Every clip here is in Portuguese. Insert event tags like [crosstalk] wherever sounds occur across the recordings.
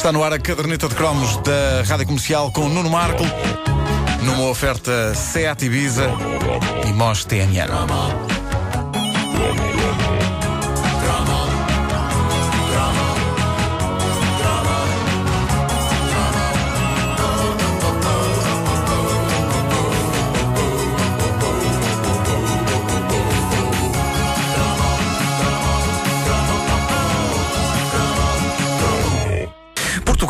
Está no ar a caderneta de cromos da Rádio Comercial com Nuno Marco, numa oferta Seat Ibiza e Mos TNN.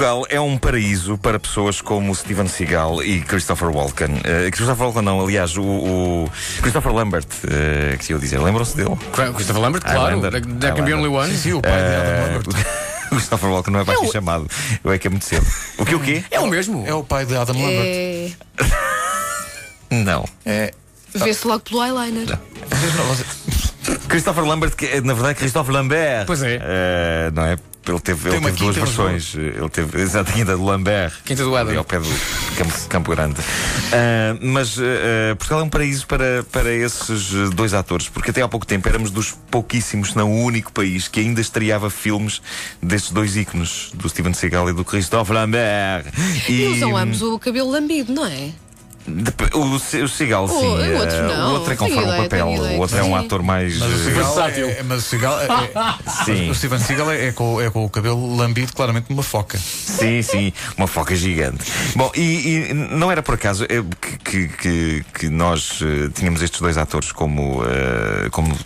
Portugal é um paraíso para pessoas como Steven Seagal e Christopher Walken. Uh, Christopher Walken não, aliás, o, o Christopher Lambert, uh, que se eu dizer, lembram-se dele? Christopher Lambert, claro. Highlander. There can be only one. Sim, o pai de Adam Lambert. [laughs] O Christopher Walken não é para aqui chamado. Eu é que é muito cedo. O que o quê? É o mesmo. É o pai de Adam Lambert. É... [laughs] Não. É. Vê-se logo pelo eyeliner. Não- Christopher Lambert, que é, na verdade Christopher Lambert. Pois é. Eh, não é? Ele teve, ele teve duas versões. Ele teve, exato, a quinta do Lambert. Quinta do Adam. Ali ao pé do Campo, Campo Grande. Ah, mas ah, Portugal é um paraíso para, para esses eh, dois atores, porque até há pouco tempo éramos dos pouquíssimos, se não o único país que ainda estreava filmes destes dois ícones, do Steven Seagal e do Christophe Lambert. E usam ambos o cabelo lambido, não é? O, o Seagal, sim. o outro eh, não. O outro é Tenho conforme o ideia, papel. tenho O outro é um ator mais. Mas o eh, Seagal Versátil. é, mas o Seagal é, é- [laughs] Sim. o Steven Seagal é, é com, é com o cabelo lambido, claramente uma foca. Sim, sim, uma foca gigante. Bom, e, e não era por acaso eh, que, que, que, que nós eh, tínhamos estes dois atores como. eh, como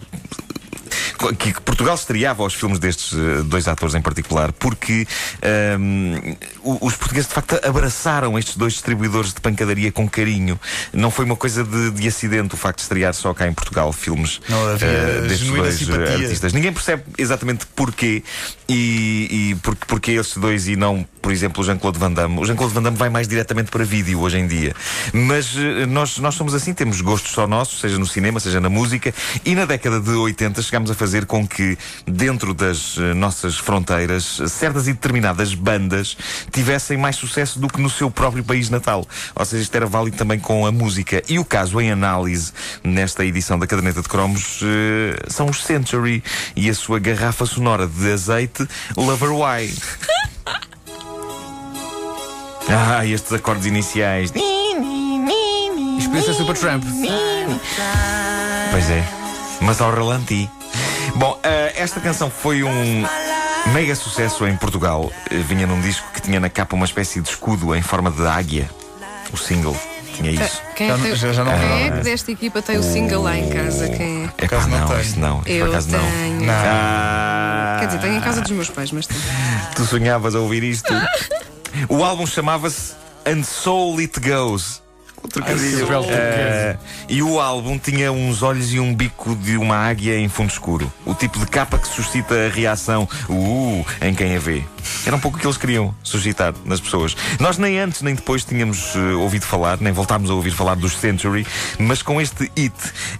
que Portugal estreava aos filmes destes eh, dois atores em particular, porque ehm, o- os portugueses de facto abraçaram estes dois distribuidores de pancadaria com carinho. Não foi uma coisa de, de acidente o facto de estrear só cá em Portugal filmes eh, destes dois eh, simpatia. artistas. Ninguém percebe exatamente porquê e, e por, porque esses dois e não, por exemplo, o Jean-Claude Van Damme. O Jean-Claude Van Damme vai mais diretamente para vídeo hoje em dia. Mas nós, nós somos assim, temos gostos só nossos, seja no cinema, seja na música, e na década de 80 chegámos a fazer com que, dentro das eh, nossas fronteiras, certas e determinadas bandas tivessem mais sucesso do que no seu próprio país natal. Ou seja, isto era válido também com a música. E o caso em análise, nesta edição da Caderneta de Cromos, eh, são os Century e a sua garrafa sonora de azeite Lover Why. [laughs] Ah, estes acordes iniciais. Experiência Super Tramp. Pois é, mas ao ralanti. Bom, eh, esta canção foi um mega sucesso em Portugal. Eh, vinha num disco que tinha na capa uma espécie de escudo em forma de águia. O single tinha isso. Quem, Já é, não- que- já- já não- quem é que desta equipa tem o single lá em casa? Quem é? Acaso não não, tenho. isso não. Isso por acaso não. tenho. Não. Ah, Quer dizer, tenho em casa dos meus pais, mas tenho. Tu sonhavas a ouvir isto? [laughs] o álbum chamava-se And Soul It Goes. O trocadilho. Belo Eh, e o álbum tinha uns olhos e um bico de uma águia em fundo escuro. O tipo de capa que suscita a reação uh, em quem a vê. Era um pouco o que eles queriam suscitar nas pessoas. Nós nem antes nem depois tínhamos eh, ouvido falar, nem voltámos a ouvir falar dos Century, mas com este hit,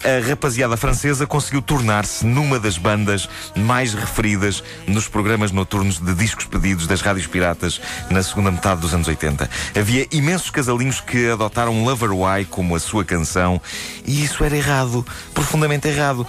a rapaziada francesa conseguiu tornar-se numa das bandas mais referidas nos programas noturnos de discos pedidos das rádios piratas na segunda metade dos anos 80. Havia imensos casalinhos que adotaram Lover Why como a sua canção e isso era errado, profundamente errado.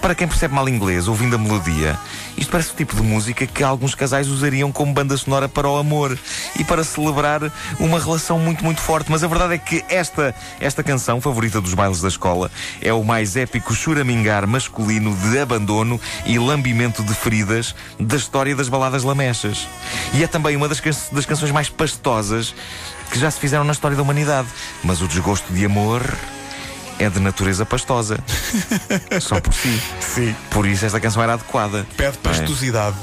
Para quem percebe mal inglês, ouvindo a melodia, isto parece o tipo de música que alguns casais usariam como banda sonora para o amor e para celebrar uma relação muito, muito forte. Mas a verdade é que esta, esta canção, favorita dos bailes da escola, é o mais épico churamingar masculino de abandono e lambimento de feridas da história das baladas lamechas. E é também uma das, can- das canções mais pastosas que já se fizeram na história da humanidade. Mas o desgosto de amor é de natureza pastosa. [laughs] Só por si. Sim. Por isso esta canção era adequada. Pede pastosidade.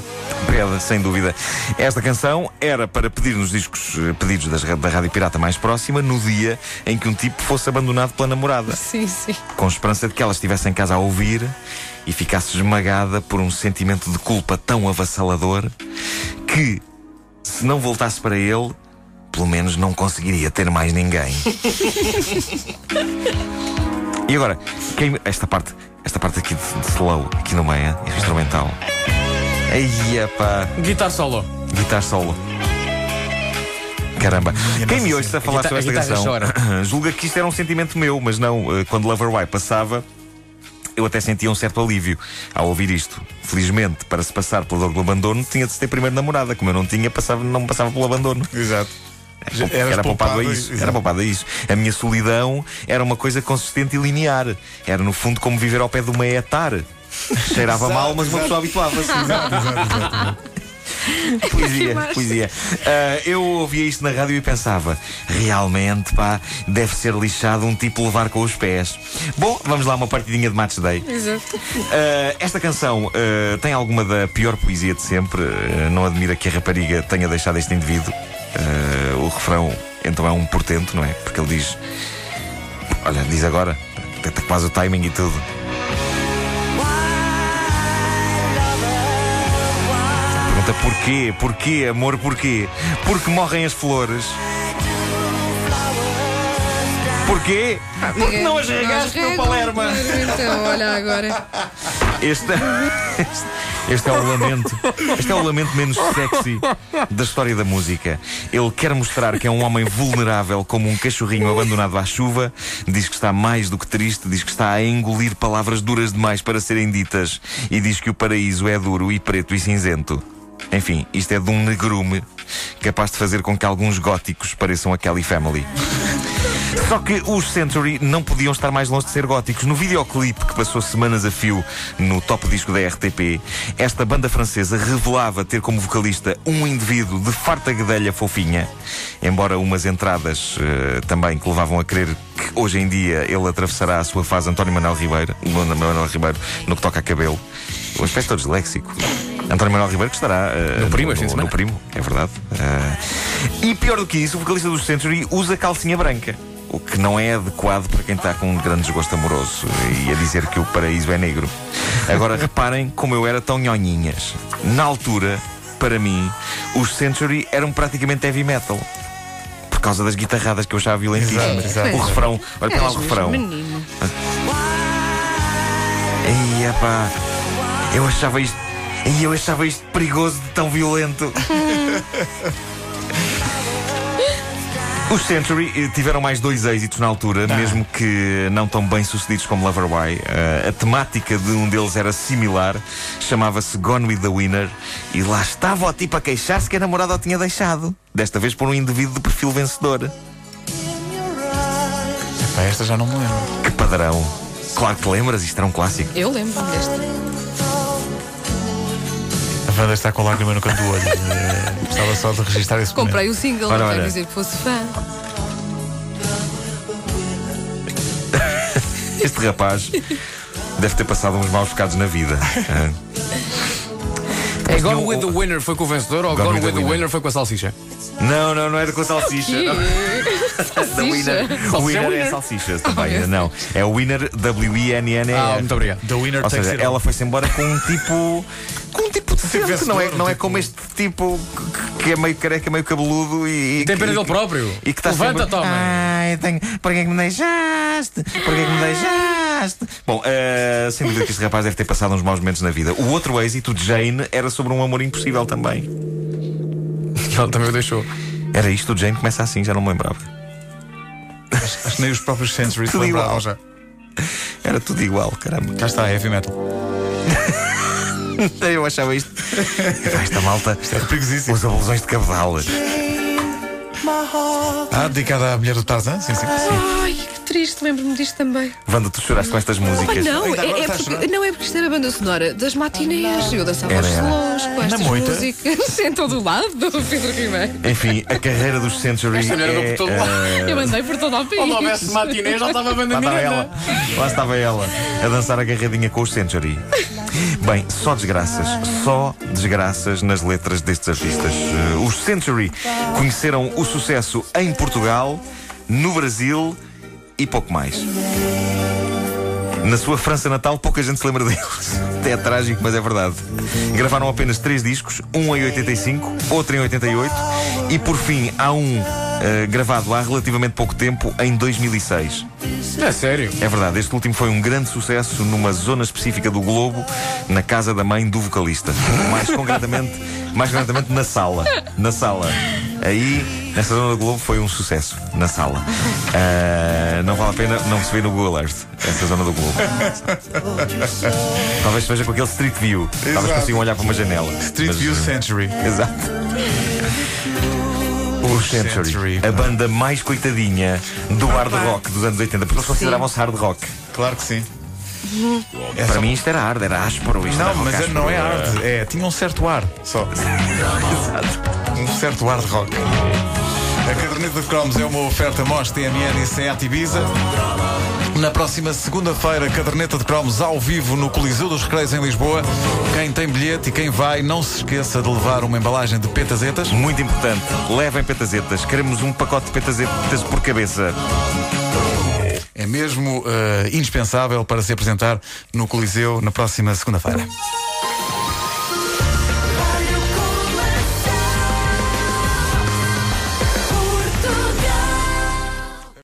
Pede, sem dúvida. Esta canção era para pedir nos discos eh, pedidos das da Rádio Pirata mais próxima no dia em que um tipo fosse abandonado pela namorada. Sim, sim. Com esperança de que ela estivesse em casa a ouvir e ficasse esmagada por um sentimento de culpa tão avassalador que, se não voltasse para ele, pelo menos não conseguiria ter mais ninguém. [laughs] e agora, quem, esta parte, esta parte aqui de, de slow, aqui no meio, este instrumental. Aí, pá, Guitar solo. guitarra solo. Caramba. Quem me ouça a falar guitarra- sobre esta canção [coughs] julga que isto era um sentimento meu, mas não. eh, Quando Lover Why passava, Eu até sentia um certo alívio ao ouvir isto. Felizmente, para se passar pela dor do abandono, tinha de se ter primeiro namorada. Como eu não tinha, passava, não me passava pelo abandono. Exato. Era, era poupado a isso. Era poupado a isso. A minha solidão era uma coisa consistente e linear. Era, no fundo, como viver ao pé de uma etar. Cheirava Exato, mal, mas uma exato. pessoa habituava-se. Exato, exato, exato. [laughs] Poesia, poesia. Ah, eu ouvia isto na rádio e pensava: realmente, pá, deve ser lixado um tipo levar com os pés. Bom, vamos lá, uma partidinha de Match Day. Exato. Ah, esta canção ah, tem alguma da pior poesia de sempre. Não admira que a rapariga tenha deixado este indivíduo. Ah, o refrão, então, é um portento, não é? Porque ele diz: Olha, diz agora, até quase o timing e tudo. Pergunta porquê? Porquê, amor, porquê? Porque morrem as flores. Porquê? Porque não as regaste, meu Palerma. Então, olha agora. Este, [laughs] este, este é o lamento. Este é o lamento menos sexy da história da música. Ele quer mostrar que é um homem vulnerável como um cachorrinho abandonado à chuva. Diz que está mais do que triste, diz que está a engolir palavras duras demais para serem ditas. E diz que o paraíso é duro e preto e cinzento. Enfim, isto é de um negrume capaz de fazer com que alguns góticos pareçam a Kelly Family. Só que os Century não podiam estar mais longe de ser góticos. No videoclipe que passou semanas a fio no top disco da RTP, esta banda francesa revelava ter como vocalista um indivíduo de farta guedelha fofinha, embora umas entradas eh, também que levavam a crer que hoje em dia ele atravessará a sua fase António Manuel Ribeiro, Manuel Ribeiro no que toca a cabelo. O aspecto disléxico. António Manuel Ribeiro que estará eh, No Primo, no, semana. no primo, é verdade. Eh, e pior do que isso, o vocalista dos Century usa calcinha branca. O que não é adequado para quem está com um grande desgosto amoroso e a dizer que o paraíso é negro. Agora reparem como eu era tão nhonhinhas. Na altura, para mim, os Century eram praticamente heavy metal. Por causa das guitarradas que eu achava violentíssimas. Exato, exato. O refrão, olha para lá o refrão. menino. Ei, pá, eu achava isto. Ei, eu achava isto perigoso de tão violento. [laughs] Os Century eh, tiveram mais dois êxitos na altura, mesmo que não tão bem sucedidos como Loverboy. Eh, a temática de um deles era similar, chamava-se Gone with the Winner, e lá estava o tipo a queixar-se que a namorada o tinha deixado. Desta vez por um indivíduo de perfil vencedor. Epá, esta já não me lembro. Que padrão! Claro que te lembras, isto era um clássico. Eu lembro-me desta. A Wanda está com lágrima no canto do olho. Eh, Gostava só de registrar esse momento. Comprei o single, Ora, não quero dizer que fosse fã. [laughs] Este rapaz deve ter passado uns maus bocados na vida. Ah, É Gone with the Winner foi com o vencedor ou Gone with the with the Winner. Winner foi com a salsicha? Não, não, não era com a salsicha. [laughs] não. Da winner. Salsicha O winner é salsicha [laughs] também. Não, é o winner W-I-N-N-E-R. Ah, muito obrigado. The winner Ou seja, ela foi-se embora com um tipo. [laughs] Com um tipo de Tipo não é, não é tipo- como este tipo que- é meio careca, meio cabeludo e. E tem pena dele próprio. E que está Levanta, sempre... toma. Ai, tenho... Porquê é que me deixaste? Porquê é que me deixaste? Bom, eh, sem dúvida que este rapaz deve ter passado uns maus momentos na vida. O outro êxito, Jane, era sobre um amor impossível também. Ela também o deixou. Era isto, o Jane começa assim, já não me lembrava. Acho que nem os próprios Century se lembravam já. Era tudo igual, caramba. Cá está, heavy metal. [laughs] Eu achava isto. [laughs] Esta malta É perigosíssimo. usa blusões de cabedal. Ah, dedicada à mulher do Tarzan? Sim, sim. Ai, que triste, lembro-me disto também. Wanda, tu choraste com estas Oh, músicas. não, Ainda agora é, é estás a porque, chorar? não é porque isto era a banda sonora das matinés. Eu dançava Era, aos era. slows com estas moita? músicas. [laughs] Sentou do lado do Pedro Ribeiro. Enfim, a carreira dos Century. Esta mulher andou é, por todo lado. eh, Eu andei por todo o país. Quando houvesse matinê já estava a banda Lá estava ela, miranda. lá estava ela a dançar a garradinha com os Century. Bem, só desgraças, só desgraças nas letras destes artistas. Eh, Os Century conheceram o sucesso em Portugal, no Brasil e pouco mais. Na sua França natal, pouca gente se lembra deles. [laughs] Até é trágico, mas é verdade. Gravaram apenas três discos, um em 85, outro em 88 e, por fim, há um eh, gravado há relativamente pouco tempo, em 2006. É sério. É verdade, este último foi um grande sucesso numa zona específica do globo, na casa da mãe do vocalista. Mais concretamente, mais concretamente na sala. Na sala. Aí, nessa zona do Globo, foi um sucesso. Na sala. Ah, não vale a pena não se ver no Google Earth, essa zona do Globo. Talvez se veja com aquele Street View. Talvez Exato. consigam olhar para uma janela. Street Mas, View eh, Century. Exato. Os Century, Century, a banda mais coitadinha do hard rock dos anos 80, porque eles consideravam-se hard rock. Claro que sim. É Para só- mim isto era hard, era áspero. Isto Não, mas áspero. não é arte. É, tinha um certo ar só. [laughs] um certo ar de rock. A caderneta de cromos é uma oferta MOS TMN e Seat Ibiza. Na próxima segunda-feira, caderneta de cromos ao vivo no Coliseu dos Recreios em Lisboa. Quem tem bilhete e quem vai, não se esqueça de levar uma embalagem de petazetas. Muito importante, levem petazetas. Queremos um pacote de petazetas por cabeça. É mesmo eh, indispensável para se apresentar no Coliseu na próxima segunda-feira.